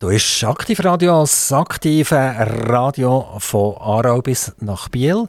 Du bist Aktivradio, das aktive Radio von Aarau bis nach Biel.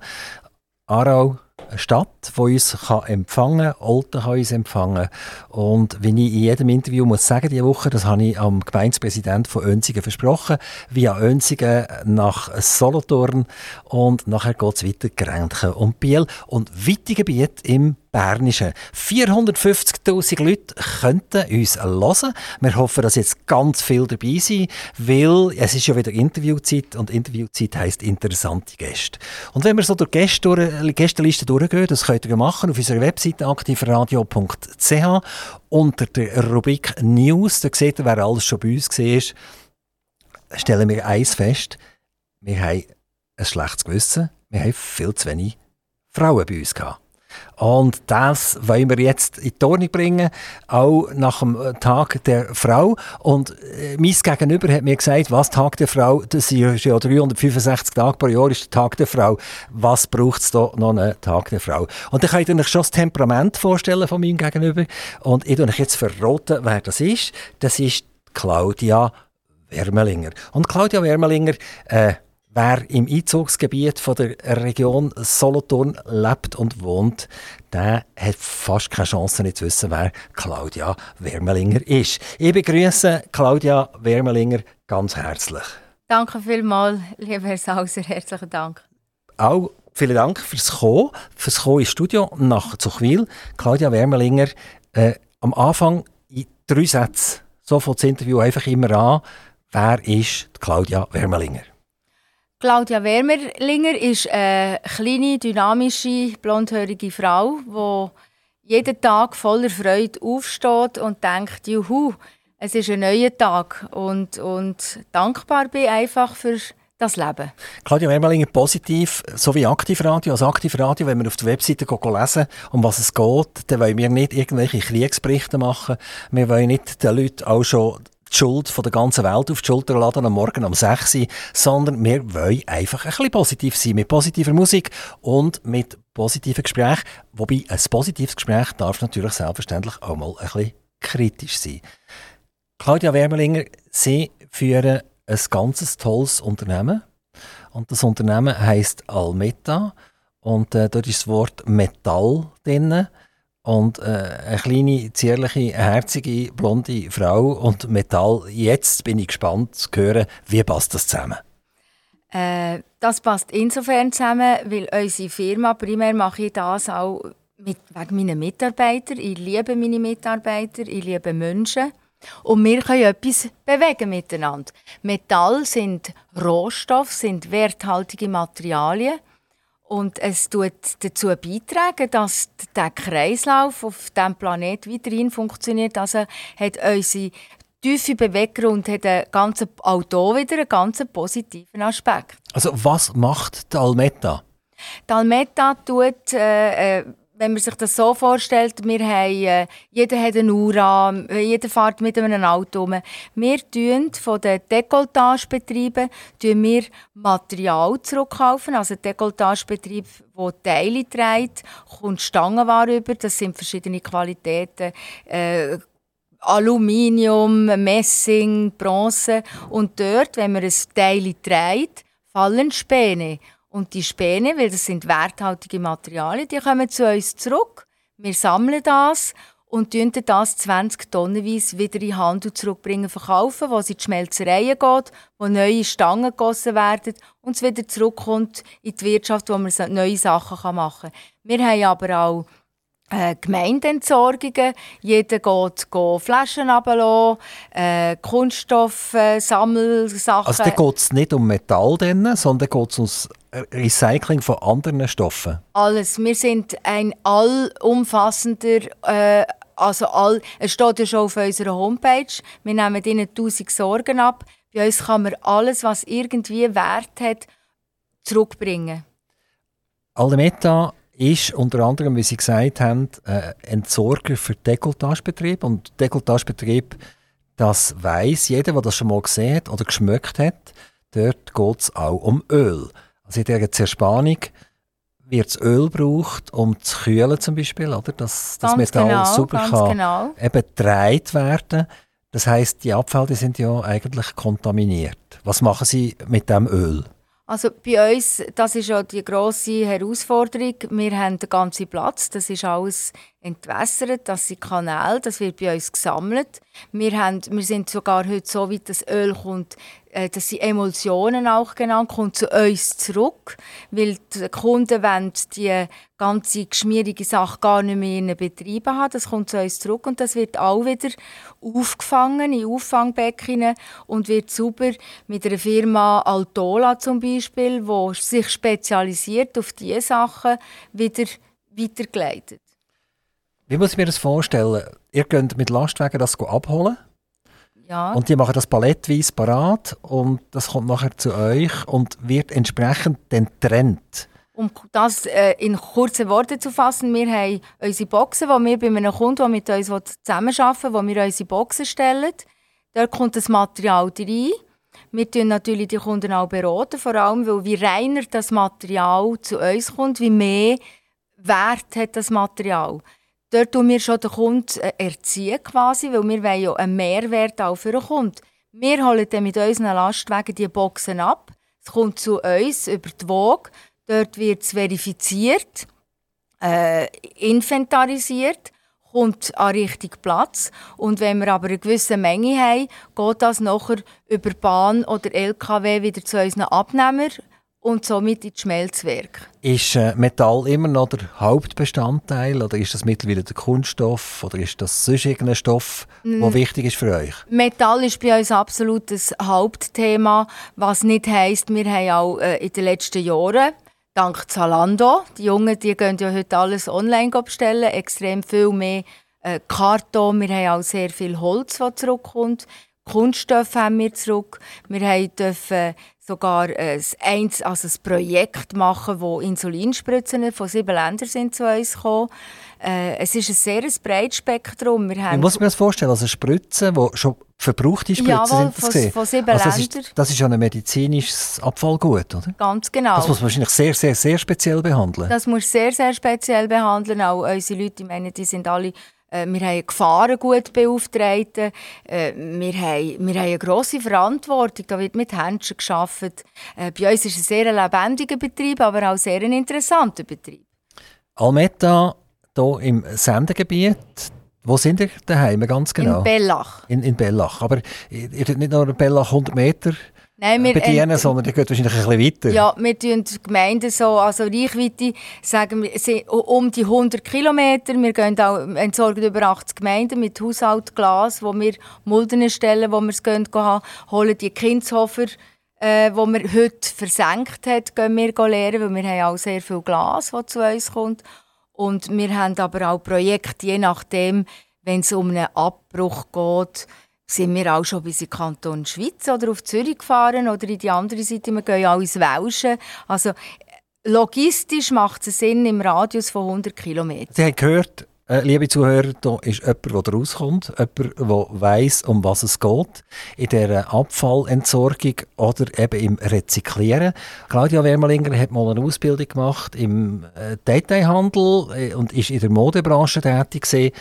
Aarau, eine Stadt, die uns kann empfangen kann, Olten kann uns empfangen. Und wie ich in jedem Interview muss sagen, diese Woche, das habe ich am Gemeindepräsidenten von Önsigen versprochen, via Önsigen nach Solothurn und nachher geht es weiter Grenchen und Biel und weite Gebiete im Bernischen. 450.000 Leute könnten uns hören. Wir hoffen, dass jetzt ganz viel dabei sind, weil es ist ja wieder Interviewzeit und Interviewzeit heisst interessante Gäste. Und wenn wir so durch die durch, Gästeliste durchgehen, das könnt ihr machen auf unserer Webseite aktivradio.ch unter der Rubrik News. Da seht ihr, wer alles schon bei uns war. Stellen wir eins fest. Wir haben ein schlechtes Gewissen. Wir haben viel zu wenig Frauen bei uns gehabt. Und das wollen wir jetzt in die Ordnung bringen, auch nach dem Tag der Frau. Und äh, mein Gegenüber hat mir gesagt, was Tag der Frau, das ist ja 365 Tage pro Jahr, ist der Tag der Frau. Was braucht es da noch einen Tag der Frau? Und dann könnt ihr euch schon das Temperament vorstellen von meinem Gegenüber. Und ich euch jetzt verraten, wer das ist. Das ist Claudia Wermelinger. Und Claudia Wermelinger, äh, Wer im Einzugsgebiet von der Region Solothurn lebt und wohnt, der hat fast keine Chance nicht zu wissen, wer Claudia Wermelinger ist. Ich begrüße Claudia Wermelinger ganz herzlich. Danke vielmals, lieber Herr Sauser, herzlichen Dank. Auch vielen Dank fürs Kommen, fürs Kommen ins Studio nach Zuchwil. Claudia Wermelinger, äh, am Anfang in drei Sätzen, so fängt das Interview einfach immer an. Wer ist Claudia Wermelinger? Claudia Wermerlinger ist eine kleine, dynamische, blondhörige Frau, die jeden Tag voller Freude aufsteht und denkt, juhu, es ist ein neuer Tag und, und dankbar bin einfach für das Leben. Claudia Wermelinger, positiv, so wie Aktivradio. Als Aktivradio, wenn wir auf der Webseite lesen, um was es geht, dann wollen wir nicht irgendwelche Kriegsberichte machen. Wir wollen nicht den Leuten auch schon die Schuld von der ganzen Welt auf die Schulter laden am Morgen um 6 Uhr, sondern wir wollen einfach ein bisschen positiv sein, mit positiver Musik und mit positiven Gesprächen. Wobei ein positives Gespräch darf natürlich selbstverständlich auch mal ein bisschen kritisch sein. Claudia Wermelinger, Sie führen ein ganz tolles Unternehmen und das Unternehmen heißt Almeta und äh, dort ist das Wort Metall drin. Und äh, eine kleine, zierliche, herzige, blonde Frau und Metall. Jetzt bin ich gespannt zu hören, wie passt das zusammen? Äh, das passt insofern zusammen, weil unsere Firma, primär mache ich das auch mit, wegen meiner Mitarbeiter. Ich liebe meine Mitarbeiter, ich liebe Menschen. Und wir können etwas bewegen miteinander. Metall sind Rohstoffe, sind werthaltige Materialien. Und es tut dazu beitragen, dass der Kreislauf auf diesem Planet weiterhin funktioniert. Also hat unsere tiefe Beweggrund hat einen auch hier wieder einen ganz positiven Aspekt. Also was macht die Almeta? Die Almeta tut äh, äh wenn man sich das so vorstellt, wir haben, äh, jeder hat eine Uhr an, äh, jeder fährt mit einem Auto rum. Wir tun von den Dekoltagebetrieben tun wir Material zurückkaufen. Also Dekoltagebetrieb, der Teile trägt, kommt Stangenware über. Das sind verschiedene Qualitäten. Äh, Aluminium, Messing, Bronze. Und dort, wenn man ein Teil trägt, fallen Späne. Und die Späne, weil das sind werthaltige Materialien, die kommen zu uns zurück. Wir sammeln das und tun das 20 Tonnenweise wieder in den Handel zurückbringen, verkaufen, wo sie in die Schmelzereien geht, wo neue Stangen gegossen werden und es wieder zurückkommt in die Wirtschaft, wo man neue Sachen machen kann. Wir haben aber auch äh, Gemeindeentsorgungen. Jeder geht, geht Flaschen runterlassen, äh, Kunststoffe, Sammelsachen. Also da geht es nicht um Metall, denn, sondern geht es ums Recycling von anderen Stoffen? Alles. Wir sind ein allumfassender äh, also all, es steht ja schon auf unserer Homepage, wir nehmen ihnen 1000 Sorgen ab. Bei uns kann man alles, was irgendwie Wert hat, zurückbringen. Alemeta ist unter anderem, wie Sie gesagt haben, äh, Entsorger für Dekoltagebetrieb. Und Dekoltagebetrieb, das weiß jeder, der das schon mal gesehen hat oder geschmeckt hat. Dort geht es auch um Öl. Also in dieser Zerspannung wird Öl gebraucht, um zu kühlen zum Beispiel, oder? Dass das Metall genau, super kann genau. eben gedreht werden. Das heißt, die Abfälle sind ja eigentlich kontaminiert. Was machen Sie mit dem Öl? Also bei uns, das ist ja die grosse Herausforderung. Wir haben den ganzen Platz, das ist alles entwässert, das sind Kanäle, das wird bei uns gesammelt. Wir, haben, wir sind sogar heute so weit, dass Öl kommt, äh, das sind Emulsionen auch genannt, kommt zu uns zurück, weil die Kunden wollen die ganze geschmierige Sache gar nicht mehr in ihren Betrieben haben. Das kommt zu uns zurück und das wird auch wieder aufgefangen in Auffangbecken und wird sauber mit einer Firma Altola zum Beispiel, die sich spezialisiert auf diese Sachen, wieder weitergeleitet. Wie muss ich mir das vorstellen? Ihr könnt mit Lastwagen das abholen? Ja. Und die machen das palettweise parat und das kommt nachher zu euch und wird entsprechend dann getrennt. Um das äh, in kurzen Worten zu fassen, wir haben unsere Boxen, die wir bei einem Kunden, der mit uns zusammenarbeiten will, wo wir unsere Boxen stellen. Dort kommt das Material rein. Wir beraten natürlich die Kunden auch, beraten, vor allem, weil wie reiner das Material zu uns kommt, wie mehr Wert hat das Material. Dort tun wir schon den Kunden äh, erziehen quasi, weil wir wollen ja einen Mehrwert auch für den Kunden. Wir holen dann mit unseren Lastwagen die Boxen ab. Es kommt zu uns über die Waage. Dort wird es verifiziert, äh, inventarisiert, kommt an richtig Platz. Und wenn wir aber eine gewisse Menge haben, geht das nachher über Bahn oder LKW wieder zu unseren Abnehmern und somit ins Schmelzwerk. Ist äh, Metall immer noch der Hauptbestandteil oder ist das mittlerweile der Kunststoff oder ist das sonst irgendein Stoff, mm. der wichtig ist für euch? Metall ist bei uns absolut das Hauptthema, was nicht heisst, wir haben auch äh, in den letzten Jahren dank Zalando, die Jungen die gehen ja heute alles online bestellen, extrem viel mehr äh, Karton, wir haben auch sehr viel Holz, das zurückkommt. Kunststoff haben wir zurück. Wir haben dürfen sogar ein, also ein Projekt machen, wo Insulinspritzen von sieben Ländern sind zu uns gekommen. Äh, es ist ein sehr breites Spektrum. Wir haben Wie muss man das vorstellen? Also Spritzen, die schon verbrauchte Spritzen Jawohl, sind das von, von sieben also das Ländern. Ist, das ist ja ein medizinisches Abfallgut, oder? Ganz genau. Das muss man wahrscheinlich sehr, sehr, sehr speziell behandeln. Das muss sehr, sehr speziell behandeln. Auch unsere Leute, ich meine, die sind alle äh, wir haben Gefahren gut beauftragt. Äh, wir, haben, wir haben eine grosse Verantwortung. Da wird mit Händchen gearbeitet. Äh, bei uns ist es ein sehr lebendiger Betrieb, aber auch sehr ein interessanter Betrieb. Almetta, hier im Sendegebiet, wo sind ihr daheim ganz genau? In Bellach. In, in Bellach. Aber ihr, ihr nicht nur in Bellach 100 Meter Nein, wir, bedienen, äh, sondern die geht wahrscheinlich ein bisschen weiter. Ja, wir tun die Gemeinden so, also Reichweite, sagen wir, um die 100 Kilometer. Wir gehen auch, entsorgen über 80 Gemeinden mit Haushalt, Glas, wo wir Mulden stellen, wo wir es gehen, gehen holen die Kindshofer, äh, wo wir heute versenkt hat, gehen wir leeren, weil wir haben auch sehr viel Glas, das zu uns kommt. Und wir haben aber auch Projekte, je nachdem, wenn es um einen Abbruch geht, sind wir auch schon bis in Kanton Schweiz oder auf Zürich gefahren oder in die andere Seite. Wir gehen auch ins Welschen. Also logistisch macht es Sinn im Radius von 100 Kilometern. Sie haben gehört, äh, liebe Zuhörer, da ist jemand, der rauskommt, jemand, der weiss, um was es geht, in der Abfallentsorgung oder eben im Rezyklieren. Claudia Wermelinger hat mal eine Ausbildung gemacht im äh, Detailhandel äh, und ist in der Modebranche tätig gewesen.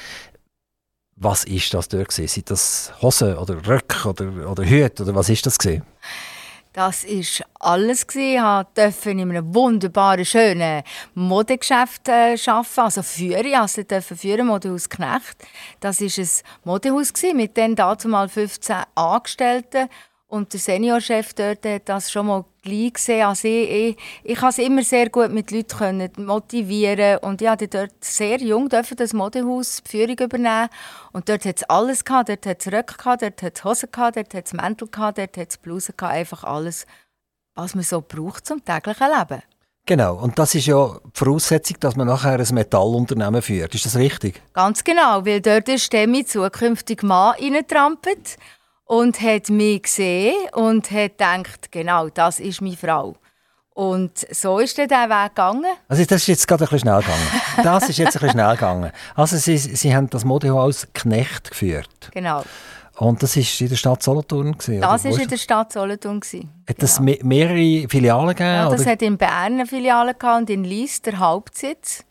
Was ist das dort gewesen? Sind das Hosen oder Röcke oder, oder Hüte oder was ist das gewesen? Das ist alles Ich durfte in einem wunderbaren, schönen Modegeschäft äh, arbeiten, also führen. Also durfte führen, Modehaus Knecht. Das war ein Modehaus mit den dazu mal 15 Angestellten und der Seniorchef dort hat das schon mal gleich gesehen. Also ich, ich, ich kann es immer sehr gut mit Leuten können motivieren und ich durfte dort sehr jung dürfen das Modehaus die Führung übernehmen und dort hat es alles gehabt. Dort hat es Röcke gehabt, dort hat es Hosen gehabt, dort hat es Mäntel gehabt, dort hat es Blusen gehabt. Einfach alles, was man so braucht zum täglichen Leben. Genau, und das ist ja die Voraussetzung, dass man nachher ein Metallunternehmen führt. Ist das richtig? Ganz genau, weil dort ist der zukünftige Mann reintrampelt und hat mich gesehen und hat gedacht, genau, das ist meine Frau. Und so ist dann der Weg gegangen. Also das ist jetzt gerade ein bisschen schnell gegangen. Das ist jetzt ein bisschen schnell gegangen. Also Sie, Sie haben das Modehaus Knecht geführt. Genau. Und das war in der Stadt Solothurn? Gewesen, das war in der Stadt Solothurn. Gewesen. Hat es genau. mehrere Filialen gegeben? Ja, das oder? hat in Bern eine Filiale gehabt und in Lies der Hauptsitz.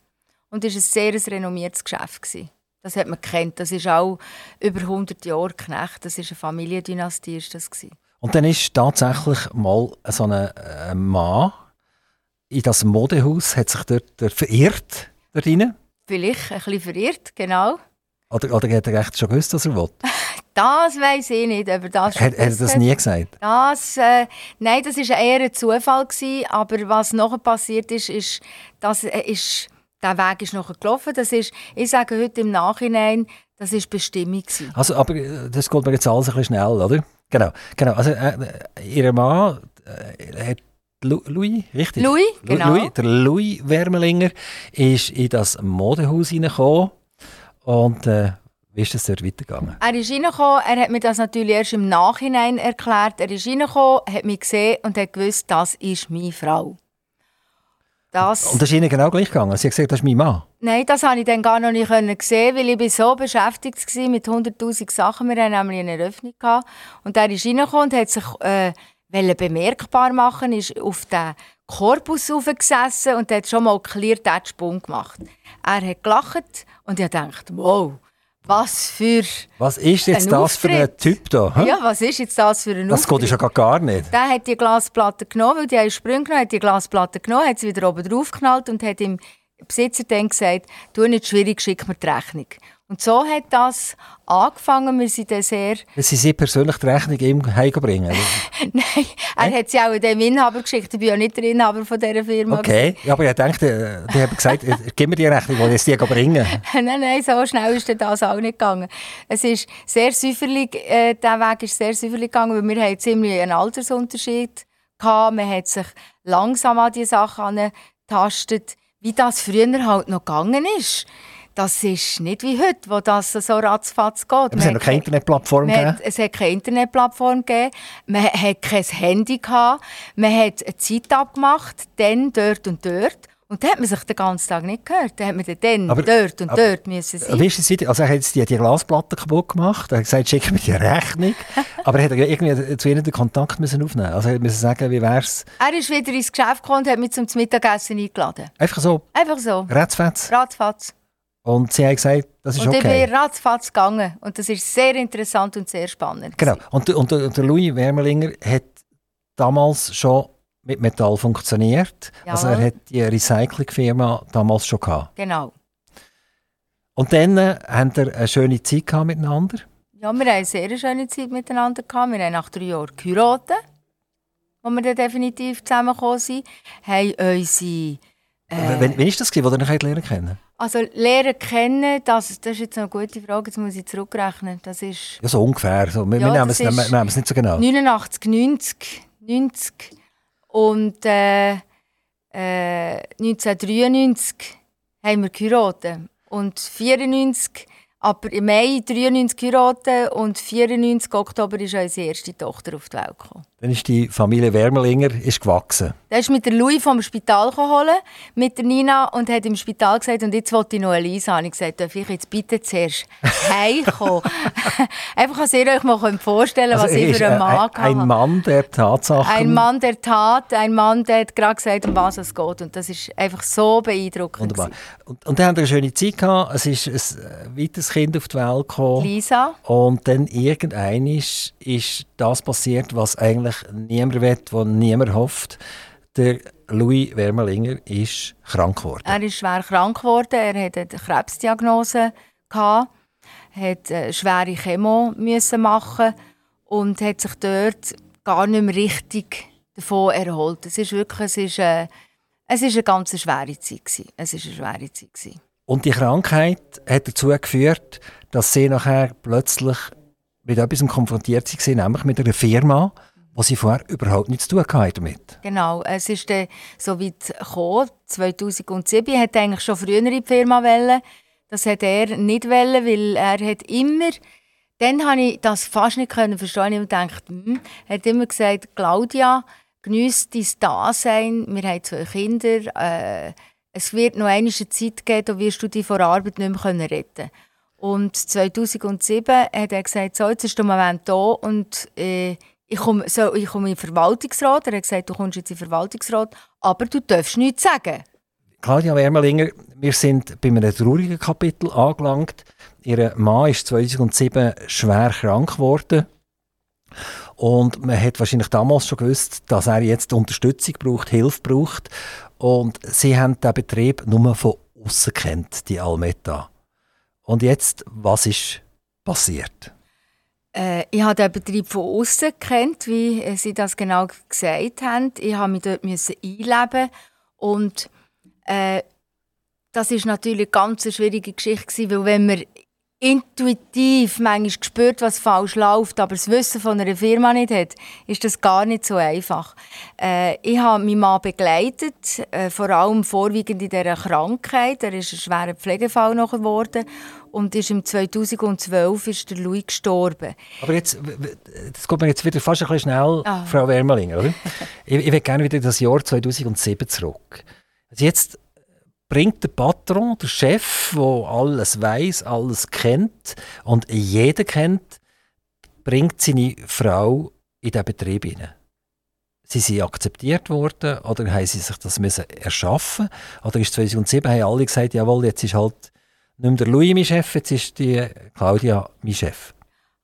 Und es war ein sehr renommiertes Geschäft. Gewesen. Das hat man kennt. Das ist auch über 100 Jahre Knecht. Das ist eine Familiendynastie. Ist das gewesen. Und dann ist tatsächlich mal so ein äh, Mann in das Modehaus, hat sich dort, verirrt. Dort rein. Vielleicht ein bisschen verirrt, genau. Oder, oder hat er echt schon gewusst, was er will? Das weiß ich nicht, aber das Hat, hat er das nie gesagt? Das, äh, nein, das war eher ein Zufall. Gewesen, aber was nachher passiert ist, ist, dass äh, ist, der Weg ist nachher gelaufen. Das ist, ich sage heute im Nachhinein, das war Bestimmung. Gewesen. Also, aber äh, das geht mir jetzt alles ein bisschen schnell, oder? Genau, genau. Also, äh, ihr Mann äh, hat Louis, richtig? Louis, genau. Louis, der Louis Wermelinger ist in das Modehaus hineingekommen und äh, wie ist das dort weitergegangen? Er ist reingekommen, er hat mir das natürlich erst im Nachhinein erklärt. Er ist reingekommen, hat mich gesehen und hat gewusst, das ist meine Frau. Das, Und das ist Ihnen genau gleich gegangen? Sie hat gesagt, das ist mein Mann? Nein, das konnte ich dann gar noch nicht sehen, weil ich so beschäftigt war mit 100'000 Sachen. Wir hatten nämlich eine Eröffnung. Gehabt. Und er ist reingekommen und hat sich äh, bemerkbar machen, ist auf den Korpus aufgesessen und hat schon mal clear den Sprung gemacht. Er hat gelacht und ich dachte, wow, was für Was ist jetzt das für ein Auftritt. Typ da? hä? Ja, was ist jetzt das für ein Das geht ja gar- gar nicht. Der hat die Glasplatte genommen, weil die haben Sprünge genommen, hat die Glasplatte genommen, hat sie wieder oben drauf geknallt und hat dem Besitzer dann gesagt, du nicht schwierig, schick mir die Rechnung. Und so hat das angefangen. Wir sind dann sehr... Dass Sie sie persönlich die Rechnung ihm heimgebringen. Nein, er hat sie auch dem Inhaber geschickt. Ich bin ja nicht der Inhaber von dieser Firma. Okay, ja, aber ich dachte, die haben gesagt, äh, gib mir die Rechnung, die ich die bringen. nein, nein, so schnell ist das auch nicht gegangen. Es ist sehr säuferlich, äh, der Weg ist sehr säuferlich gegangen, weil wir haben ziemlich einen Altersunterschied gehabt. Man hat sich langsam an die Sachen angetastet, wie das früher halt noch gegangen ist. Das ist nicht wie heute, wo das so ratzfatz geht. Es hat noch keine Internetplattform gegeben. hat, es hat keine Internetplattform gegeben, man hat kein Handy gehabt, man hat eine Zeit abgemacht, dann dort und dort. Und dann hat man sich den ganzen Tag nicht gehört. Dann hat man dann Aber- dort und aber- dort müssen sein. Es weiter? Also er hat jetzt die, die Glasplatte kaputt gemacht, er hat gesagt, schick mir die Rechnung. aber er hat irgendwie zu ihnen den Kontakt müssen aufnehmen Also er musste sagen, wie wäre es? Er ist wieder ins Geschäft gekommen und hat mich zum Mittagessen eingeladen. Einfach so, Einfach so. ratzfatz. Ratzfatz. Und sie haben gesagt, das ist und ich okay. bin ratzfatz gegangen. Und das ist sehr interessant und sehr spannend. Genau. Und, der- und, und der Louis Wermelinger hat damals schon mit Metall funktioniert. Also er Jawohl. hat die Recyclingfirma damals schon gehabt. Genau. Und dann äh, haben wir eine schöne Zeit gehabt miteinander. Ja, wir haben eine sehr schöne Zeit miteinander gehabt. Wir haben nach drei Jahren geheiratet, wo wir dann definitiv zusammengekommen sind. Haben unsere Äh. Wann, wann ist das, gewesen, wo ihr euch lernen kennen? Also lernen kennen, das, das ist jetzt eine gute Frage, jetzt muss ich zurückrechnen. Das ist Ja, so ungefähr. So. Wir, Ja, wir, nehmen es, ist- nehmen es nicht so genau. 89, 90, 90 und äh, äh, 1993 haben wir geheiratet. Und 94, aber im Mai 93 geheiratet und 94 Oktober ist unsere erste Tochter auf die Welt gekommen. Dann ist die Familie Wermelinger ist gewachsen. Der ist mit der Louis vom Spital holen, mit der Nina und hat im Spital gesagt, und jetzt wollte ich noch eine Lisa. Und ich gesagt, darf ich jetzt bitte zuerst heimkommen? Einfach, dass ihr euch mal vorstellen könnt, was er ich für einen äh, Mann ein, ein hatte. Mann der Tatsachen. Ein Mann der Tat, ein Mann, der hat gerade gesagt, um was es geht. Und das ist einfach so beeindruckend. Wunderbar. Und, und dann haben wir eine schöne Zeit gehabt. Es ist ein äh, weiteres Kind auf die Welt gekommen. Lisa, Und dann irgendein ist, ist das passiert, was eigentlich niemand will, was niemand hofft. Der Louis Wermelinger ist krank geworden. er ist schwer krank geworden, er hatte eine Krebsdiagnose, gehabt, hat eine schwere Chemo müssen machen und hat sich dort gar nicht mehr richtig davon erholt. Es ist wirklich, es ist, äh, es ist eine ganz schwere Zeit gewesen. Es ist eine schwere Zeit gewesen. Und die Krankheit hat dazu geführt, dass sie nachher plötzlich mit etwas konfrontiert waren, nämlich mit einer Firma, wo sie vorher überhaupt nichts zu tun hatten damit. Genau, es ist dann so weit gekommen, 2007, hat er eigentlich schon früher in die Firma wollen. Das hat er nicht wollen, weil er hat immer, dann habe ich das fast nicht können verstehen, ich gedacht, hm, er hat immer gesagt, Claudia, geniesse dein Dasein, wir haben zwei Kinder, äh, es wird noch eine Zeit geben, da wirst du dich vor Arbeit nicht mehr können retten. Und 2007 hat er gesagt, so, jetzt ist der Moment da und äh, ich komme, so, ich komme in den Verwaltungsrat. Er hat gesagt, du kommst jetzt in den Verwaltungsrat, aber du darfst nichts sagen. Claudia Wermelinger, wir sind bei einem traurigen Kapitel angelangt. Ihr Mann ist 2007 schwer krank geworden. Und man hat wahrscheinlich damals schon gewusst, dass er jetzt Unterstützung braucht, Hilfe braucht. Und sie haben den Betrieb nur von außen kennt, die Almeta. Und jetzt, was ist passiert? Äh, ich habe den Betrieb von außen kennt, wie Sie das genau gesagt haben. Ich habe mich dort einleben und äh, das ist natürlich eine ganz schwierige Geschichte weil wenn man intuitiv manchmal spürt, was falsch läuft, aber das Wissen von einer Firma nicht hat, ist das gar nicht so einfach. Äh, ich habe meinen Mann begleitet, äh, vor allem vorwiegend in dieser Krankheit. Er ist ein schwerer Pflegefall nachher geworden und ist im 2012 ist der Louis gestorben. Aber jetzt, das kommt mir jetzt wieder fast ein bisschen schnell, ah. Frau Wermelinger, oder? ich, ich will gerne wieder das Jahr 2007 zurück. Also jetzt bringt der Patron, der Chef, der alles weiß, alles kennt und jeder kennt, bringt seine Frau in den Betrieb hinein. Sie sind akzeptiert worden oder haben sie sich das müssen erschaffen Oder ist 2007 haben alle gesagt, jawohl, jetzt ist halt nicht mehr der Louis mein Chef, jetzt ist die Claudia mein Chef.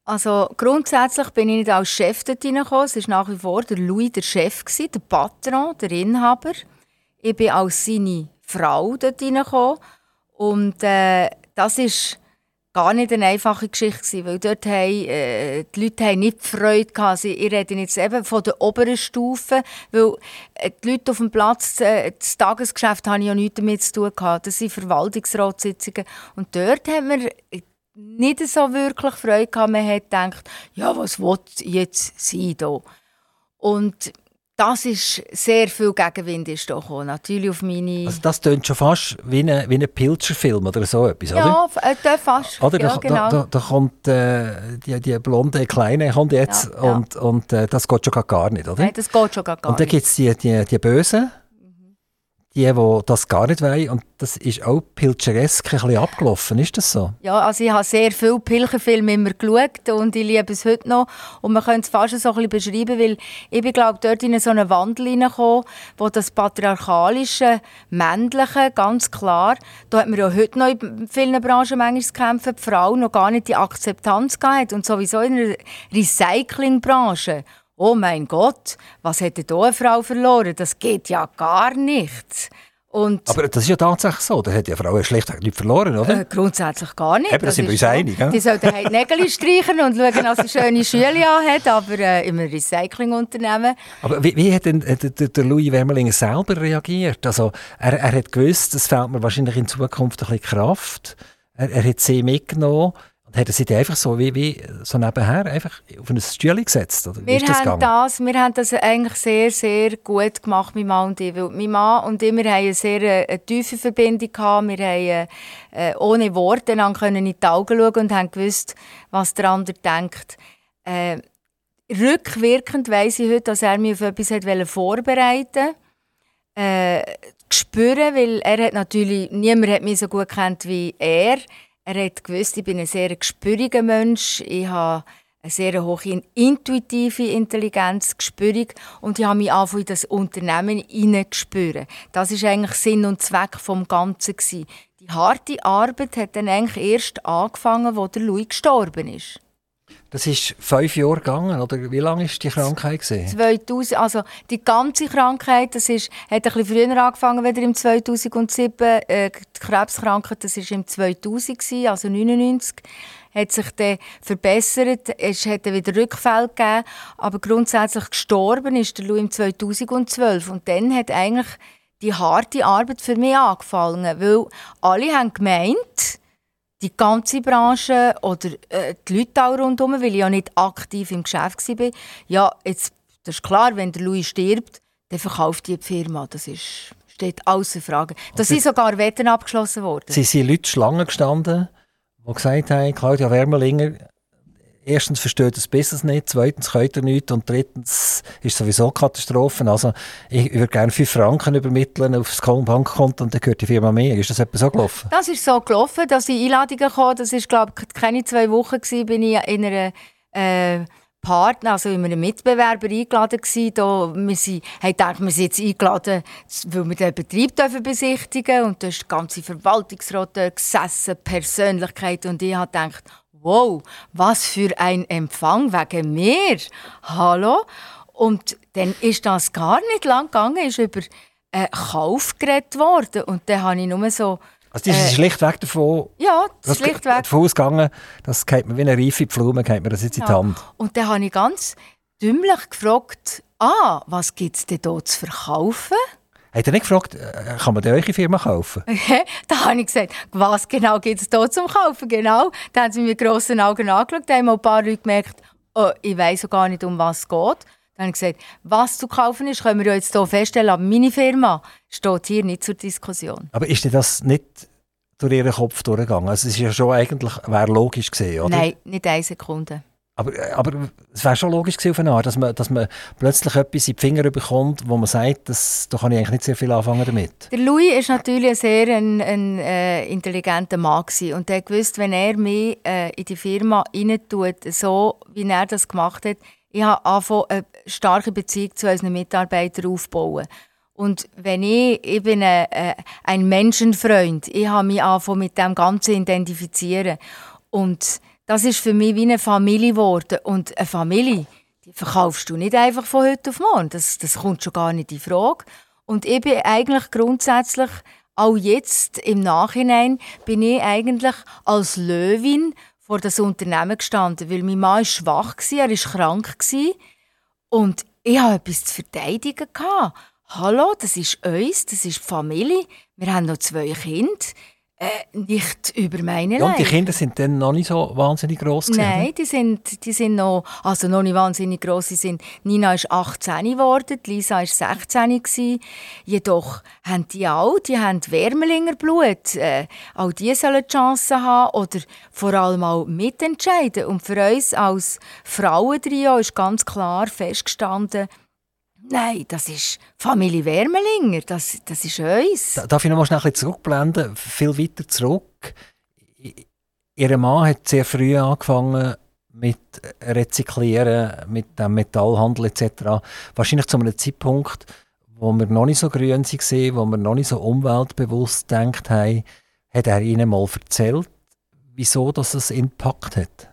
Also grundsätzlich bin ich nicht als Chef dort hineingekommen. Es war nach wie vor der Louis der Chef, der Patron, der Inhaber. Ich bin als seine Frau dort reingekommen. Und äh, das ist gar nicht eine einfache Geschichte weil dort haben, äh, die Leute haben nicht Freude gehabt. Also, ich rede jetzt eben von der oberen Stufe, weil äh, die Leute auf dem Platz, äh, das Tagesgeschäft habe ich ja nichts damit zu tun gehabt. Das sind Verwaltungsratssitzungen. Und dort haben wir nicht so wirklich Freude gehabt. Man hat gedacht, ja, was wird jetzt sein hier? Und das ist sehr viel Gegenwind ist da gekommen, natürlich auf meine... Also das klingt schon fast wie ein, wie ein Pilcher-Film oder so etwas, ja, oder? Ja, äh, fast. Oder? Ja, da, genau. da, da, kommt äh, die, die blonde Kleine kommt jetzt ja, und, und äh, das geht schon gar nicht, oder? Nein, das geht schon gar nicht. Und dann gibt es die, die, die Bösen, die, die das gar nicht wollen. Und das ist auch pilcheresk ein bisschen abgelaufen. Ist das so? Ja, also ich habe sehr viele Pilcherfilme immer geschaut und ich liebe es heute noch. Und man könnte es fast so ein bisschen beschreiben, weil ich bin, glaube dort in so einen Wandel hineingekommen, wo das patriarchalische, männliche, ganz klar, da hat man ja heute noch in vielen Branchen manchmal zu kämpfen, die Frau noch gar nicht die Akzeptanz gehabt und sowieso in der Recyclingbranche oh mein Gott, was hätte da eine Frau verloren? Das geht ja gar nicht. Und aber das ist ja tatsächlich so. Da hat die Frau schlecht nicht verloren, oder? Äh, grundsätzlich gar nicht. Eben, da sind wir uns so. einig. Die sollten halt Nägel streichen und schauen, dass sie schöne Schüle hat, aber äh, im Recyclingunternehmen. Aber wie, wie hat denn der, der Louis Wermelinger selber reagiert? Also, er, er hat gewusst, es fehlt mir wahrscheinlich in Zukunft ein bisschen Kraft. Er, er hat sie mitgenommen hat er sich einfach so wie, wie so nebenher einfach auf ein Stühle gesetzt? Oder wir, das haben das, wir haben das eigentlich sehr, sehr gut gemacht, mein Mann und ich. Weil mein Mann und ich, wir haben eine sehr äh, eine tiefe Verbindung gehabt. Wir haben äh, ohne Worte dann können in die Augen schauen und haben gewusst, was der andere denkt. Äh, rückwirkend weiss ich heute, dass er mich auf etwas hat vorbereiten wollte. Äh, spüren, weil er hat natürlich, niemand hat mich so gut kennt wie er. Er hat gewusst, ich bin ein sehr gespüriger Mensch. Ich habe eine sehr hohe intuitive Intelligenz, gespürig und ich habe mich einfach in das Unternehmen hineingespürt. Das ist eigentlich Sinn und Zweck vom Ganzen Die harte Arbeit hat dann eigentlich erst angefangen, als der Louis gestorben ist. Das ist fünf Jahre gegangen, oder wie lange ist die Krankheit gesehen? 2000, also die ganze Krankheit, das ist, hat ein bisschen früher angefangen, wieder im 2007. Äh, die Krebskrankheit, das ist im 2000 gewesen, also 99 hat sich dann verbessert, es hat wieder Rückfälle gegeben, aber grundsätzlich gestorben ist der Lou im 2012 und dann hat eigentlich die harte Arbeit für mich angefangen, weil alle haben gemeint, die ganze Branche oder äh, die Leute auch rundherum, weil ich ja nicht aktiv im Geschäft war, ja, jetzt, das ist klar, wenn der Louis stirbt, dann verkauft die, die Firma. Das ist, steht außer Frage. Da sind sogar Wetten abgeschlossen worden. Sie sind Leute Schlangen gestanden, die gesagt haben, Claudia Wermelinger, erstens versteht das Business nicht, zweitens könnt er nicht und drittens ist sowieso Katastrophen. Also ich würde gerne 5 Franken übermitteln aufs Bankkonto und dann gehört die Firma mehr. Ist das etwa so gelaufen? Das ist so gelaufen, dass ich Einladungen kam. Das ist glaube ich keine zwei Wochen gewesen, bin ich in einer äh, Partner, also in einem Mitbewerber eingeladen gewesen. Da, wir sind, haben gedacht, wir sind jetzt eingeladen, weil wir den Betrieb dürfen besichtigen und da ist der ganze Verwaltungsrat gesessen, Persönlichkeit und ich habe gedacht, wow, was für ein Empfang wegen mir. Hallo? Und dann ist das gar nicht lang gegangen, ist über einen Kauf geredet worden und dann habe ich nur so also die ist äh, schlichtweg davon, ja, das schlichtweg. davon ausgegangen, das geht mir wie eine reife Blume, geht mir das jetzt in die Hand. Und dann habe ich ganz dümmlich gefragt, ah, was gibt es denn hier zu verkaufen? Hat er nicht gefragt, äh, kann man denn eure Firma kaufen? da habe ich gesagt, was genau gibt es hier zum Kaufen? Genau. Dann haben sie mir mit grossen Augen angeschaut, da haben ein paar Leute gemerkt, oh, ich weiß gar nicht, um was es geht. Dann habe ich gesagt, was zu kaufen ist, können wir jetzt hier feststellen, aber meine Firma steht hier nicht zur Diskussion. Aber ist dir das nicht durch Ihren Kopf durchgegangen? Also es ist ja schon eigentlich, wäre logisch gesehen, oder? Nein, nicht eine Sekunde. Aber, aber es wäre schon logisch gewesen Art, dass man, dass man plötzlich etwas in die Finger bekommt, wo man sagt, das, da kann ich eigentlich nicht sehr viel anfangen damit. Der Louis ist natürlich ein sehr ein, ein, äh, intelligenter Mann gewesen. und er wusste, wenn er mich äh, in die Firma tut, so wie er das gemacht hat, ich habe angefangen, eine starke Beziehung zu unseren Mitarbeitern aufzubauen. Und wenn ich, ich bin ein, äh, ein Menschenfreund, ich habe mich angefangen mit dem Ganzen identifizieren. Und das ist für mich wie eine Familie geworden. Und eine Familie, die verkaufst du nicht einfach von heute auf morgen. Das, das kommt schon gar nicht in Frage. Und ich bin eigentlich grundsätzlich, auch jetzt im Nachhinein, bin ich eigentlich als Löwin vor das Unternehmen gestanden, weil mein Mann war schwach, er war krank und ich hatte etwas zu verteidigen. Hallo, das ist uns, das ist die Familie, wir haben noch zwei Kinder. Äh, nicht über meine ja, und die Kinder sind dann noch nicht so wahnsinnig groß Nein, die sind, die sind noch, also noch nicht wahnsinnig groß. Sie sind, Nina ist 18 geworden, Lisa ist 16 gewesen. Jedoch haben die auch, die haben Wärmelinger Blut. Äh, auch die sollen die Chance haben oder vor allem auch mitentscheiden. Und für uns als Frauentrio ist ganz klar festgestanden, Nein, das ist Familie Wärmelinger, das, das ist uns. Darf ich noch mal schnell ein zurückblenden, viel weiter zurück? Ihr Mann hat sehr früh angefangen mit Rezyklieren, mit dem Metallhandel etc. Wahrscheinlich zu einem Zeitpunkt, wo wir noch nicht so grün waren, wo wir noch nicht so umweltbewusst gedacht haben, hat er Ihnen mal erzählt, wieso das es Impact hat?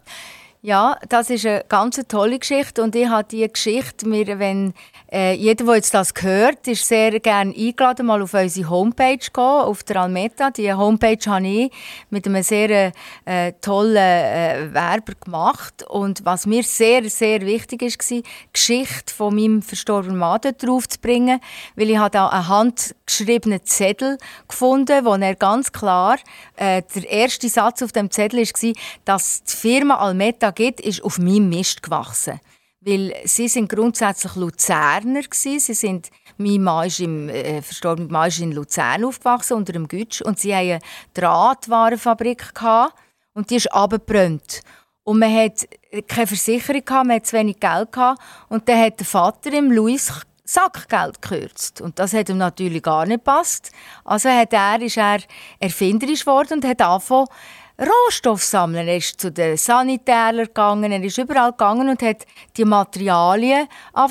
Ja, das ist eine ganz tolle Geschichte und ich habe diese Geschichte mir, wenn äh, jeder, der jetzt das hört, ist sehr gerne eingeladen, mal auf unsere Homepage zu gehen, auf der Almeta. Die Homepage habe ich mit einem sehr äh, tollen äh, Werber gemacht und was mir sehr, sehr wichtig ist, war, die Geschichte von meinem verstorbenen Mann dort drauf zu bringen, weil ich habe da einen handgeschriebenen Zettel gefunden, wo er ganz klar, äh, der erste Satz auf dem Zettel war, dass die Firma Almeta gibt, ist auf meinem Mist gewachsen. Weil sie sind grundsätzlich Luzerner gewesen. Sie sind, mein Mann ist im, äh, verstorben, Mann ist in Luzern aufgewachsen, unter dem Gütsch. Und sie hatten eine Drahtwarenfabrik gehabt, und die ist abgebrannt. Und man hat keine Versicherung gehabt, man hat zu wenig Geld gehabt. Und dann hat der Vater im Louis Sackgeld gekürzt. Und das hat ihm natürlich gar nicht gepasst. Also hat er, ist er erfinderisch geworden und hat angefangen, Rohstoff sammeln. Er ist zu den Sanitärern gegangen, er ist überall gegangen und hat die Materialien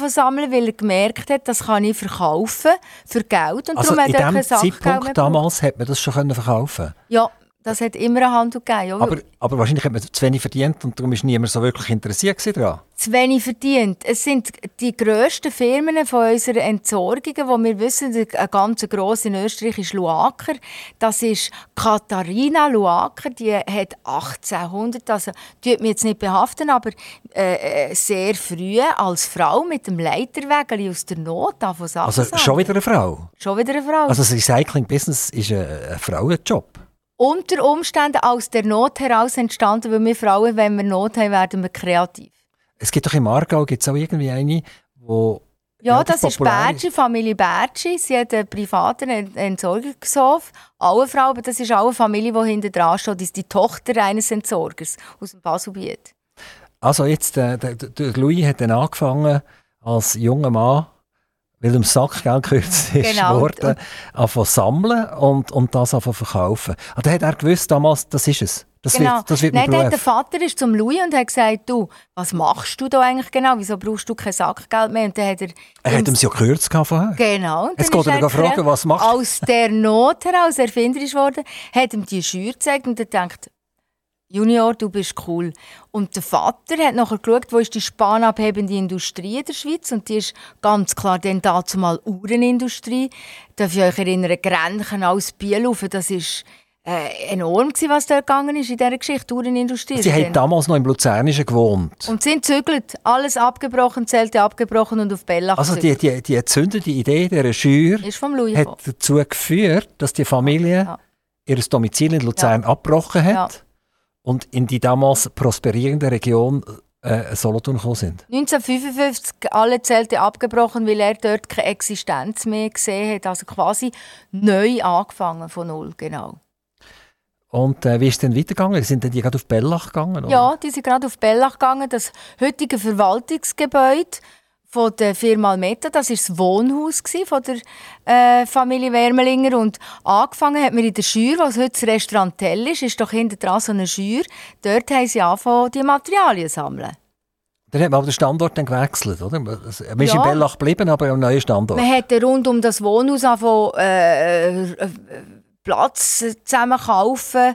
sammeln, weil er gemerkt hat, das kann ich verkaufen für Geld. Und also darum in hat er Zeitpunkt damals hat man das schon verkaufen Ja, das hat immer eine Handel gegeben. Aber, aber wahrscheinlich hat man zu wenig verdient und darum war niemand so wirklich interessiert daran. Zu wenig verdient. Es sind die grössten Firmen von unseren Entsorgungen, wo wir wissen, eine ganz grosse in Österreich ist Luaker. Das ist Katharina Luaker, die hat 1800, also die mich jetzt nicht behaften, aber äh, äh, sehr früh als Frau mit dem Leiterwägel aus der Not von Also schon wieder eine Frau? Schon wieder eine Frau. Also das Recycling-Business ist ein, ein Frauenjob? Unter Umständen aus der Not heraus entstanden, weil wir Frauen, wenn wir Not haben, werden wir kreativ. Es gibt doch im Aargau gibt's auch irgendwie eine, wo ja, das ist Bertschi, Familie Bertschi. Sie hat einen privaten Entsorgungshof. Alle Frauen, aber das ist auch eine Familie, die hinter dran steht. Das ist die Tochter eines Entsorgers aus dem Baselbiet. Also jetzt, äh, der, der Louis hat dann angefangen als junger Mann weil im Sackgeld gekürzt ist genau. worden, anfangen sammeln und, und das anfangen verkaufen. Und dann hat er gewusst damals, das ist es. Das genau. wird, das wird Nein, der Vater ist zum Louis und hat gesagt, du, was machst du da eigentlich genau? Wieso brauchst du kein Sackgeld mehr? Und dann hat er... Er hat ihm ja gekürzt vorher. Genau. Jetzt geht er fragen, was macht Aus der Not heraus erfinderisch geworden, hat ihm die Schür gezeigt und er denkt, Junior, du bist cool. Und der Vater hat nachher geschaut, wo ist die spanabhebende Industrie in der Schweiz. Und die ist ganz klar dann dazu mal Uhrenindustrie. Darf ich euch erinnern, Grenchen aus Bielaufen, das ist äh, enorm gewesen, was dort gegangen ist in dieser Geschichte, Uhrenindustrie. Sie haben damals noch im Luzernischen gewohnt. Und sind zügelt, alles abgebrochen, Zelte abgebrochen und auf Bellach Also die, die, die entzündete Idee dieser Schür ist vom Louis hat dazu geführt, dass die Familie Ja. ihr Domizil in Luzern abgebrochen hat Ja. Und in die damals prosperierende Region äh, Solothurn gekommen sind. 1955 alle Zelte abgebrochen, weil er dort keine Existenz mehr gesehen hat. Also quasi neu angefangen von null, genau. Und äh, wie ist es denn weitergegangen? Sind denn die gerade auf Bellach gegangen? Oder? Ja, die sind gerade auf Bellach gegangen. Das heutige Verwaltungsgebäude von der Firma Almeta, das war das Wohnhaus von der äh, Familie Wermelinger. Und angefangen hat man in der Schür, was heute das Restaurant Tell ist, ist doch hinter dran so eine Schür. Dort haben sie angefangen, die Materialien zu sammeln. Dann hat man aber den Standort dann gewechselt, oder? Man ist Ja. in Bellach geblieben, aber am neuen Standort. Man hat rund um das Wohnhaus angefangen, äh, äh, Platz zusammen kaufen.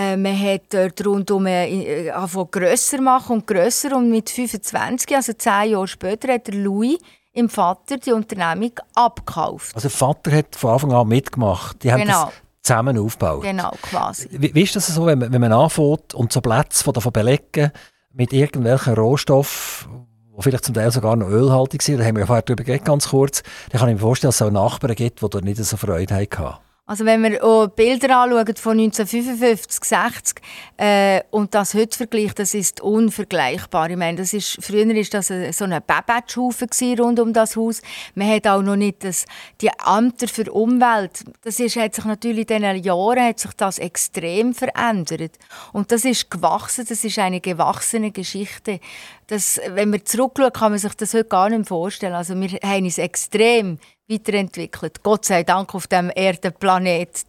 Äh, man hat dort rundum äh, angefangen grösser machen und grösser. Und mit 25, also zehn Jahre später, hat der Louis im Vater die Unternehmung abgekauft. Also der Vater hat von Anfang an mitgemacht. Die haben Genau. das zusammen aufgebaut. Genau, quasi. Wie, wie ist das so, wenn man, wenn man anfängt und so Plätze von davon belegen mit irgendwelchen Rohstoffen, die vielleicht zum Teil sogar noch ölhaltig sind, da haben wir ja vorher darüber geredet, ganz kurz, dann kann ich mir vorstellen, dass es auch Nachbarn gibt, die dort nicht so Freude hatten. Also wenn wir auch Bilder anschauen von 1955, 60 äh, und das heute vergleicht, das ist unvergleichbar. Ich meine, das ist, früher war das ein- so ein Babatschhaufen gewesen rund um das Haus. Man hat auch noch nicht das, die Ämter für Umwelt. Das ist, hat sich natürlich in diesen Jahren hat sich das extrem verändert. Und das ist gewachsen, das ist eine gewachsene Geschichte. Das, wenn man zurückschaut, kann man sich das heute gar nicht vorstellen. Also wir haben uns extrem weiterentwickelt. Gott sei Dank auf dem Erdenplanet.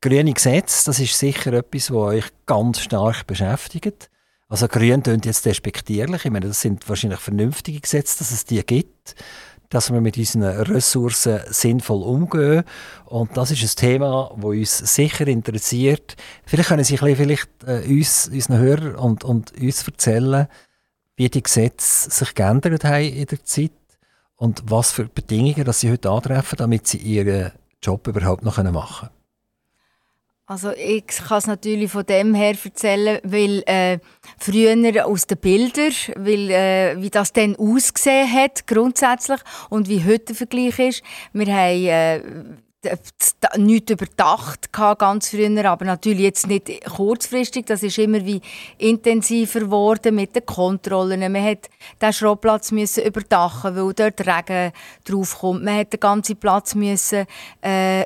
Grüne Gesetze, das ist sicher etwas, was euch ganz stark beschäftigt. Also grün klingt jetzt despektierlich. Ich meine, das sind wahrscheinlich vernünftige Gesetze, dass es die gibt, dass wir mit unseren Ressourcen sinnvoll umgehen. Und das ist ein Thema, das uns sicher interessiert. Vielleicht können Sie vielleicht, äh, uns, unseren Hörern und, und uns erzählen, wie die Gesetze sich geändert haben in der Zeit und was für Bedingungen dass Sie heute antreffen, damit Sie Ihren Job überhaupt noch machen können. Also ich kann es natürlich von dem her erzählen, weil äh, früher aus den Bildern, weil, äh, wie das dann ausgesehen hat grundsätzlich und wie heute der Vergleich ist. Wir haben äh, nichts überdacht gehabt, ganz früher, aber natürlich jetzt nicht kurzfristig. Das ist immer wie intensiver geworden mit den Kontrollen. Man hat den Schrottplatz müssen überdachen, weil dort Regen draufkommt. Man hat den ganzen Platz müssen, äh,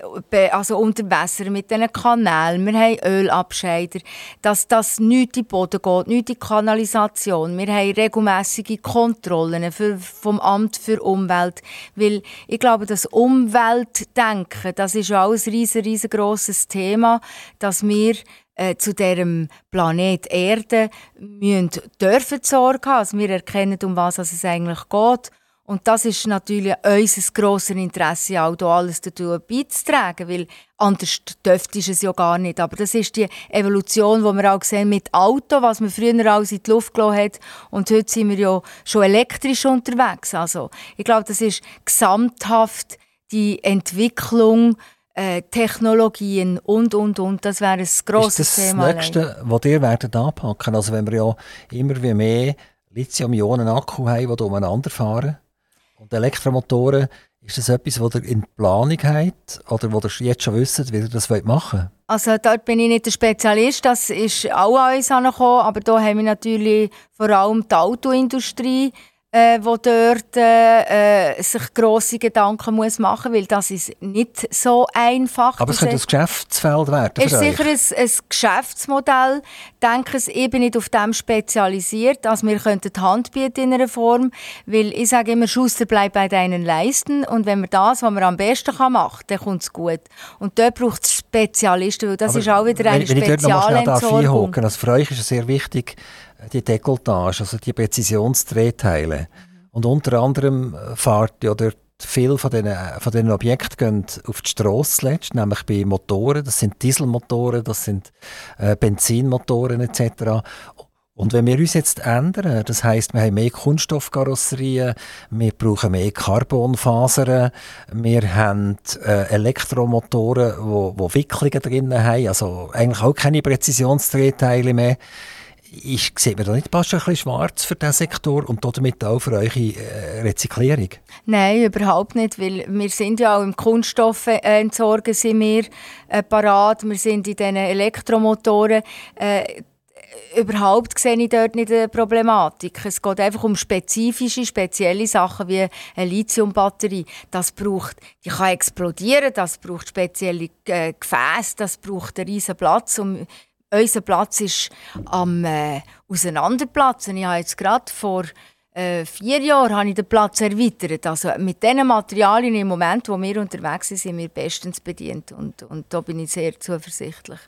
also unterwässern mit diesen Kanälen. Wir haben Ölabscheider, dass das nicht in den Boden geht, nicht in die Kanalisation. Wir haben regelmäßige Kontrollen für, vom Amt für Umwelt, weil ich glaube, das Umweltdenken, das ist auch ein riesen, riesengroßes Thema, dass wir äh, zu diesem Planet Erde müssen dürfen Sorge haben. Also wir erkennen, um was es eigentlich geht. Und das ist natürlich unser grosses Interesse, auch hier alles dazu beizutragen, weil anders dürfte es ja gar nicht. Aber das ist die Evolution, die wir auch sehen mit Auto, was man früher alles in die Luft gelassen hat. Und heute sind wir ja schon elektrisch unterwegs. Also ich glaube, das ist gesamthaft die Entwicklung, äh, Technologien und, und, und. Das wäre ein grosses ist das Thema. das Nächste, was ihr werdet anpacken Also wenn wir ja immer wie mehr Lithium-Ionen-Akku haben, die umeinander fahren und Elektromotoren, ist das etwas, was ihr in Planung habt oder wo ihr jetzt schon wisst, wie ihr das machen wollt? Also dort bin ich nicht der Spezialist, das ist auch an uns angekommen, aber da haben wir natürlich vor allem die Autoindustrie äh, wo dort äh, sich grosse Gedanken muss machen muss, weil das ist nicht so einfach. Aber es könnte ein Geschäftsfeld werden Es ist sicher ein, ein Geschäftsmodell. Ich denke, ich bin nicht auf dem spezialisiert, als wir könnten die Hand bieten in einer Form, weil ich sage immer, Schuster bleibt bei deinen Leisten und wenn man das, was man am besten kann, macht, dann kommt es gut. Und dort braucht es Spezialisten, weil das Aber ist auch wieder eine wenn, Spezialentsorgung. Wenn also für euch ist es sehr wichtig, die Dekolletage, also die Präzisionsdrehteile. Mhm. Und unter anderem äh, fahrt ja dort viele von diesen, von diesen Objekten gehen auf die Strasse letzt, nämlich bei Motoren. Das sind Dieselmotoren, das sind äh, Benzinmotoren etc. Und wenn wir uns jetzt ändern, das heißt, wir haben mehr Kunststoffkarosserien, wir brauchen mehr Carbonfasern, wir haben äh, Elektromotoren, wo, wo Wicklungen drin haben, also eigentlich auch keine Präzisionsdrehteile mehr ist, sieht man da nicht fast ein bisschen schwarz für diesen Sektor und damit auch für eure äh, Rezyklierung? Nein, überhaupt nicht, weil wir sind ja auch im Kunststoffentsorgen sind wir äh, parat, wir sind in diesen Elektromotoren äh, überhaupt sehe ich dort nicht eine Problematik. Es geht einfach um spezifische, spezielle Sachen wie eine Lithiumbatterie. Das braucht, die kann explodieren, das braucht spezielle äh, Gefäße, das braucht einen riesen Platz, um unser Platz ist am äh, Auseinanderplatzen. Ich habe jetzt gerade vor äh, vier Jahren habe ich den Platz erweitert. Also mit den Materialien im Moment, wo wir unterwegs sind, sind wir bestens bedient. Und, und da bin ich sehr zuversichtlich.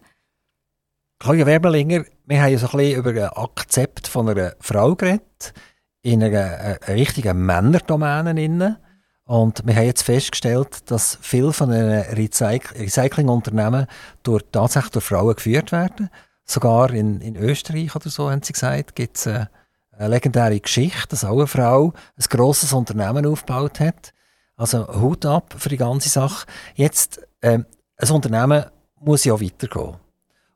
Claudia Werbelinger, wir haben so ein über ein Akzept von einer Frau geredet, in einer, einer äh, richtigen Männerdomäne. Und wir haben jetzt festgestellt, dass viele von den Recyc Recyclingunternehmen durch, tatsächlich durch Frauen geführt werden. Sogar in, in Österreich oder so, haben sie gesagt, gibt es eine, eine legendäre Geschichte, dass auch eine Frau ein grosses Unternehmen aufgebaut hat. Also Hut ab für die ganze Sache. Jetzt, äh, ein Unternehmen muss ja weitergehen.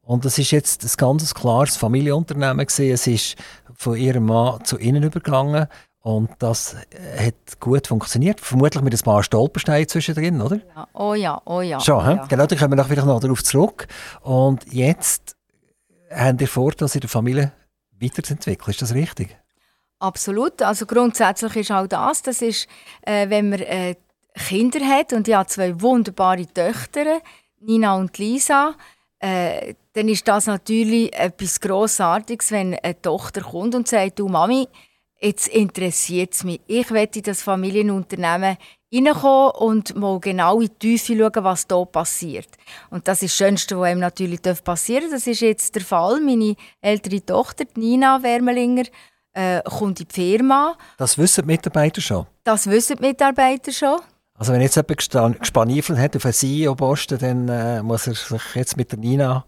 Und es ist jetzt ein ganz klares Familienunternehmen gewesen. Es ist von ihrem Mann zu ihnen übergegangen. Und das hat gut funktioniert. Vermutlich mit ein paar Stolpersteinen zwischendrin, oder? Ja. Oh ja, oh ja. Schon, oh ja. genau, da kommen wir vielleicht noch darauf zurück. Und jetzt habt ihr vor, das in der Familie weiterzuentwickeln. Ist das richtig? Absolut. Also grundsätzlich ist auch das, das ist, äh, wenn man äh, Kinder hat und ich habe zwei wunderbare Töchter, Nina und Lisa, äh, dann ist das natürlich etwas Grossartiges, wenn eine Tochter kommt und sagt, du Mami, jetzt interessiert es mich. Ich möchte in das Familienunternehmen reinkommen und mal genau in die Tiefe schauen, was da passiert. Und das ist das Schönste, was einem natürlich passieren darf. Das ist jetzt der Fall. Meine ältere Tochter, Nina Wermelinger, äh, kommt in die Firma. Das wissen die Mitarbeiter schon? Das wissen die Mitarbeiter schon. Also wenn jetzt jemand gespaniefelt hat auf einen CEO-Posten, dann äh, muss er sich jetzt mit der Nina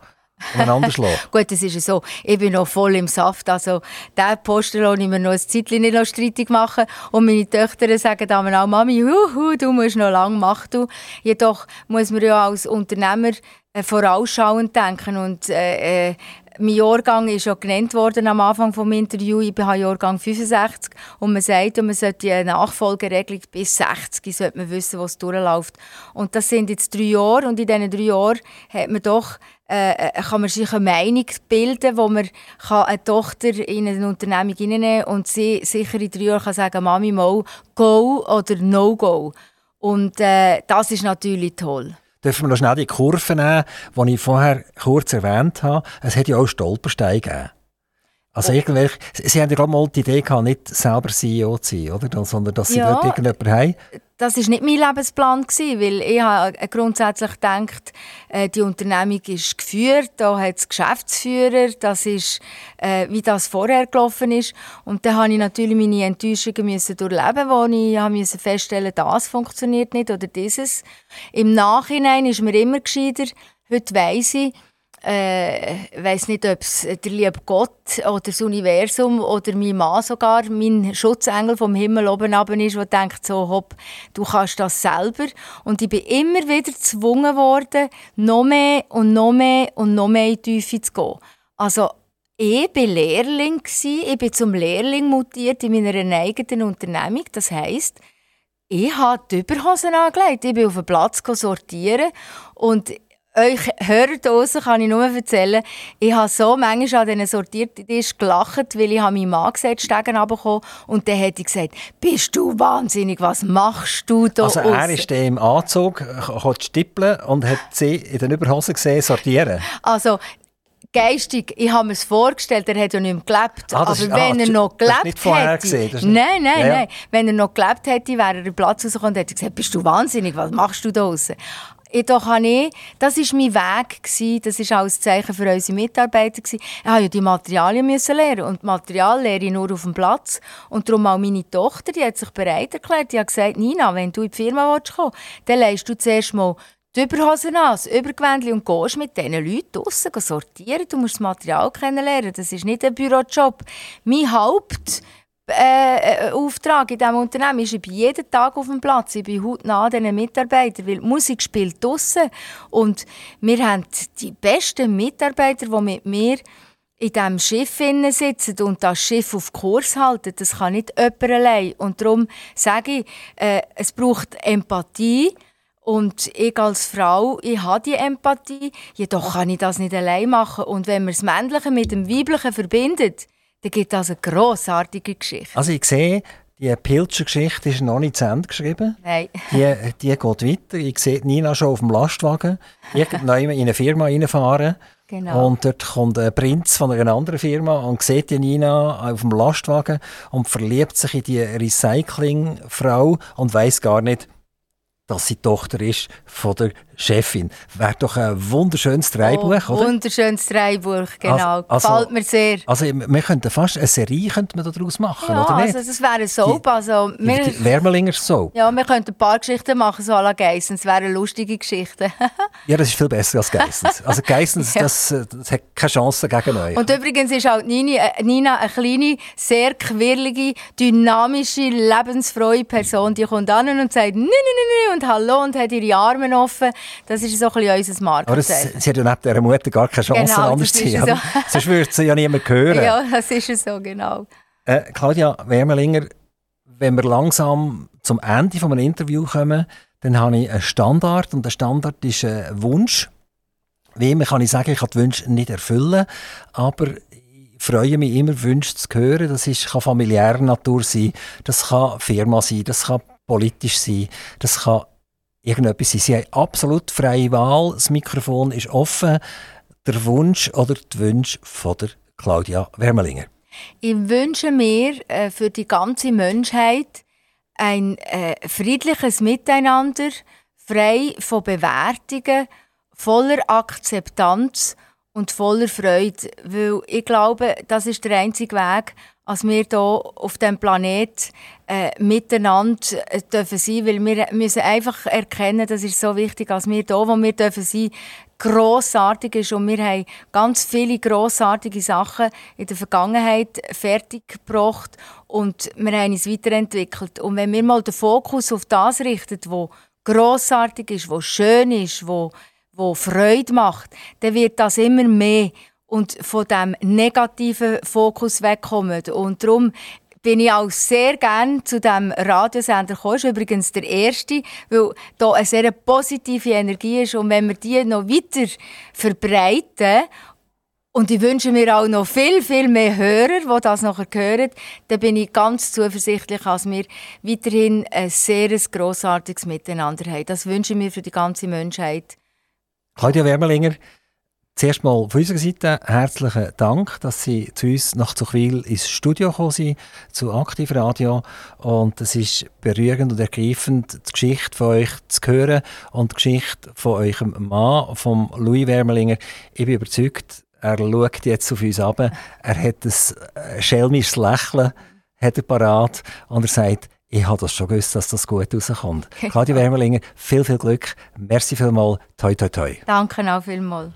Gut, das ist so. Ich bin noch voll im Saft. Also, diesen Posten lasse ich mir noch ein Zeitchen nicht streitig machen. Und meine Töchter sagen dann auch, Mami, huhu, du musst noch lange machen. Jedoch muss man ja als Unternehmer äh, vorausschauend denken. Und äh, äh, mein Jahrgang ist ja genannt worden am Anfang des Interviews. Ich bin Jahrgang 65 und man sagt, man sollte eine Nachfolgeregelung bis 60 sollte man wissen, was durchläuft. Und das sind jetzt drei Jahre und in diesen drei Jahren hat man doch äh, äh, kann man sich eine Meinung bilden, wo man kann eine Tochter in eine Unternehmung hineinnehmen und sie sicher in drei Jahren kann sagen, Mami, mal go oder no go. Und äh, das ist natürlich toll. Dürfen wir noch schnell die Kurve nehmen, die ich vorher kurz erwähnt habe. Es hat ja auch Stolpersteine gegeben. Also irgendwelche, Sie haben ja gerade mal die Idee gehabt, nicht selber CEO zu sein, oder? sondern dass Sie ja, dort irgendjemanden haben. Das war nicht mein Lebensplan, gewesen, weil ich habe grundsätzlich gedacht, äh, die Unternehmung ist geführt, da hat es Geschäftsführer, das ist, äh, wie das vorher gelaufen ist. Und dann musste ich natürlich meine Enttäuschungen müssen durchleben, wo ich musste feststellen das funktioniert nicht oder dieses. Im Nachhinein ist mir immer gescheiter, heute weiss ich, äh, weiß nicht, ob es der liebe Gott oder das Universum oder mein Mann sogar, mein Schutzengel vom Himmel oben runter ist, der denkt so, hopp, du kannst das selber. Und ich bin immer wieder gezwungen worden, noch mehr und noch mehr und noch mehr in die Tiefe zu gehen. Also, ich war Lehrling, ich bin zum Lehrling mutiert in meiner eigenen Unternehmung. Das heisst, ich habe die Überhosen angelegt, ich bin auf den Platz sortieren und euch Hörer draussen kann ich nur erzählen, ich habe so manchmal an diesen sortierten Tisch gelacht, weil ich meinem Mann gesagt Stegen und dann hat er gesagt, bist du wahnsinnig, was machst du da Also er ist im Anzug, konnte stippeln und hat sie in den Überhosen gesehen sortieren. Also geistig, ich habe mir es vorgestellt, er hat ja nicht mehr gelebt. Ah, aber ist, wenn ah, er noch gelebt nicht vorher hätte... Gesehen, nicht, nein, nein, ja, ja. nein. Wenn er noch gelebt hätte, wäre er den Platz rausgekommen und hätte gesagt, bist du wahnsinnig, was machst du da draussen? Jedoch habe ich, das war mein Weg, gewesen, das war auch ein Zeichen für unsere Mitarbeiter. Gewesen. Ich musste ja die Materialien müssen lernen und Material lehre ich nur auf dem Platz. Und darum auch meine Tochter, die hat sich bereit erklärt, die hat gesagt, Nina, wenn du in die Firma willst, kommen dann leist du zuerst mal die Überhosen an, das Übergewändchen und gehst mit diesen Leuten draussen sortieren. Du musst das Material kennenlernen, das ist nicht ein Bürojob. Mein Haupt äh, Auftrag in diesem Unternehmen ist, ich bin jeden Tag auf dem Platz, ich bin hautnah diesen Mitarbeitern, weil die Musik spielt draussen. Und wir haben die besten Mitarbeiter, die mit mir in diesem Schiff sitzen und das Schiff auf Kurs halten. Das kann nicht jemand allein. Und darum sage ich, äh, es braucht Empathie. Und ich als Frau, ich habe die Empathie, jedoch kann ich das nicht allein machen. Und wenn man das Männliche mit dem Weiblichen verbindet, dann gibt es eine grossartige Geschichte. Also ich sehe, die Pilzer Geschichte ist noch nicht zu Ende geschrieben. Nein. Die, die geht weiter. Ich sehe Nina schon auf dem Lastwagen. Irgendwann in eine Firma reinfahren. Genau. Und dort kommt ein Prinz von einer anderen Firma und sieht die Nina auf dem Lastwagen und verliebt sich in die Recyclingfrau und weiß gar nicht, dass sie Tochter ist von der Chefin. Wäre doch ein wunderschönes Dreibuch, oh, oder? Wunderschönes Dreibuch, genau. Also- Gefällt mir sehr. Also wir könnten fast eine Serie könnte man daraus machen, Ja, oder nicht? also das wäre eine Soap. Also, Die, wir, die Wärmelinger Soap. ja, wir könnten ein paar Geschichten machen, so à la Geissen. Es wären lustige Geschichten. Ja, das ist viel besser als Geissens. Also Geissens, Ja. das, äh, das hat keine Chance gegen euch. Und übrigens ist auch Nini, äh, Nina eine kleine, sehr quirlige, dynamische, lebensfrohe Person. Die kommt an und sagt «Nini, nini» und «Hallo» und hat ihre Arme offen. Das ist so ein bisschen unser Aber das, Markenzeichen. sie hat ja neben dieser Mutter gar keine Chance, Genau, anders zu sein. so. Sonst würde sie ja niemand hören. Ja, das ist es so, genau. Äh, Claudia Wermelinger, wenn wir langsam zum Ende von einem Interview kommen, dann habe ich einen Standard und der Standard ist ein Wunsch. Wie immer kann ich sagen, ich kann die Wünsche nicht erfüllen, aber ich freue mich immer, Wünsche zu hören. Das ist, kann familiärer Natur sein, das kann Firma sein, das kann politisch sein, das kann irgendetwas. Sie haben absolut freie Wahl, das Mikrofon ist offen. Der Wunsch oder die Wünsche von der Claudia Wermelinger. Ich wünsche mir äh, für die ganze Menschheit ein äh, friedliches Miteinander, frei von Bewertungen, voller Akzeptanz und voller Freude. Weil ich glaube, das ist der einzige Weg, als wir hier auf dem Planet äh, miteinander äh, dürfen sein, weil wir müssen einfach erkennen, das ist so wichtig, als wir hier, wo wir dürfen sein, grossartig ist und wir haben ganz viele grossartige Sachen in der Vergangenheit fertiggebracht und wir haben uns weiterentwickelt. Und wenn wir mal den Fokus auf das richten, wo grossartig ist, wo schön ist, wo, wo Freude macht, dann wird das immer mehr und von dem negativen Fokus wegkommen. Und darum bin ich auch sehr gerne zu dem Radiosender gekommen. Das ist übrigens der erste, weil da eine sehr positive Energie ist. Und wenn wir die noch weiter verbreiten, und ich wünsche mir auch noch viel, viel mehr Hörer, die das nachher hören, dann bin ich ganz zuversichtlich, dass wir weiterhin ein sehr grossartiges Miteinander haben. Das wünsche ich mir für die ganze Menschheit. Claudia Wermelinger, zuerst mal von unserer Seite herzlichen Dank, dass Sie zu uns nach Zuchwil ins Studio gekommen sind, zu Aktiv Radio. Und es ist berührend und ergreifend, die Geschichte von euch zu hören und die Geschichte von eurem Mann, von Louis Wermelinger. Ich bin überzeugt, er schaut jetzt auf uns ab. Er hat ein schelmisches Lächeln hat er parat und er sagt, ich habe das schon gewusst, dass das gut rauskommt. Claudia Wermelinger, viel, viel Glück. Merci vielmals. Toi, toi, toi. Danke auch vielmals.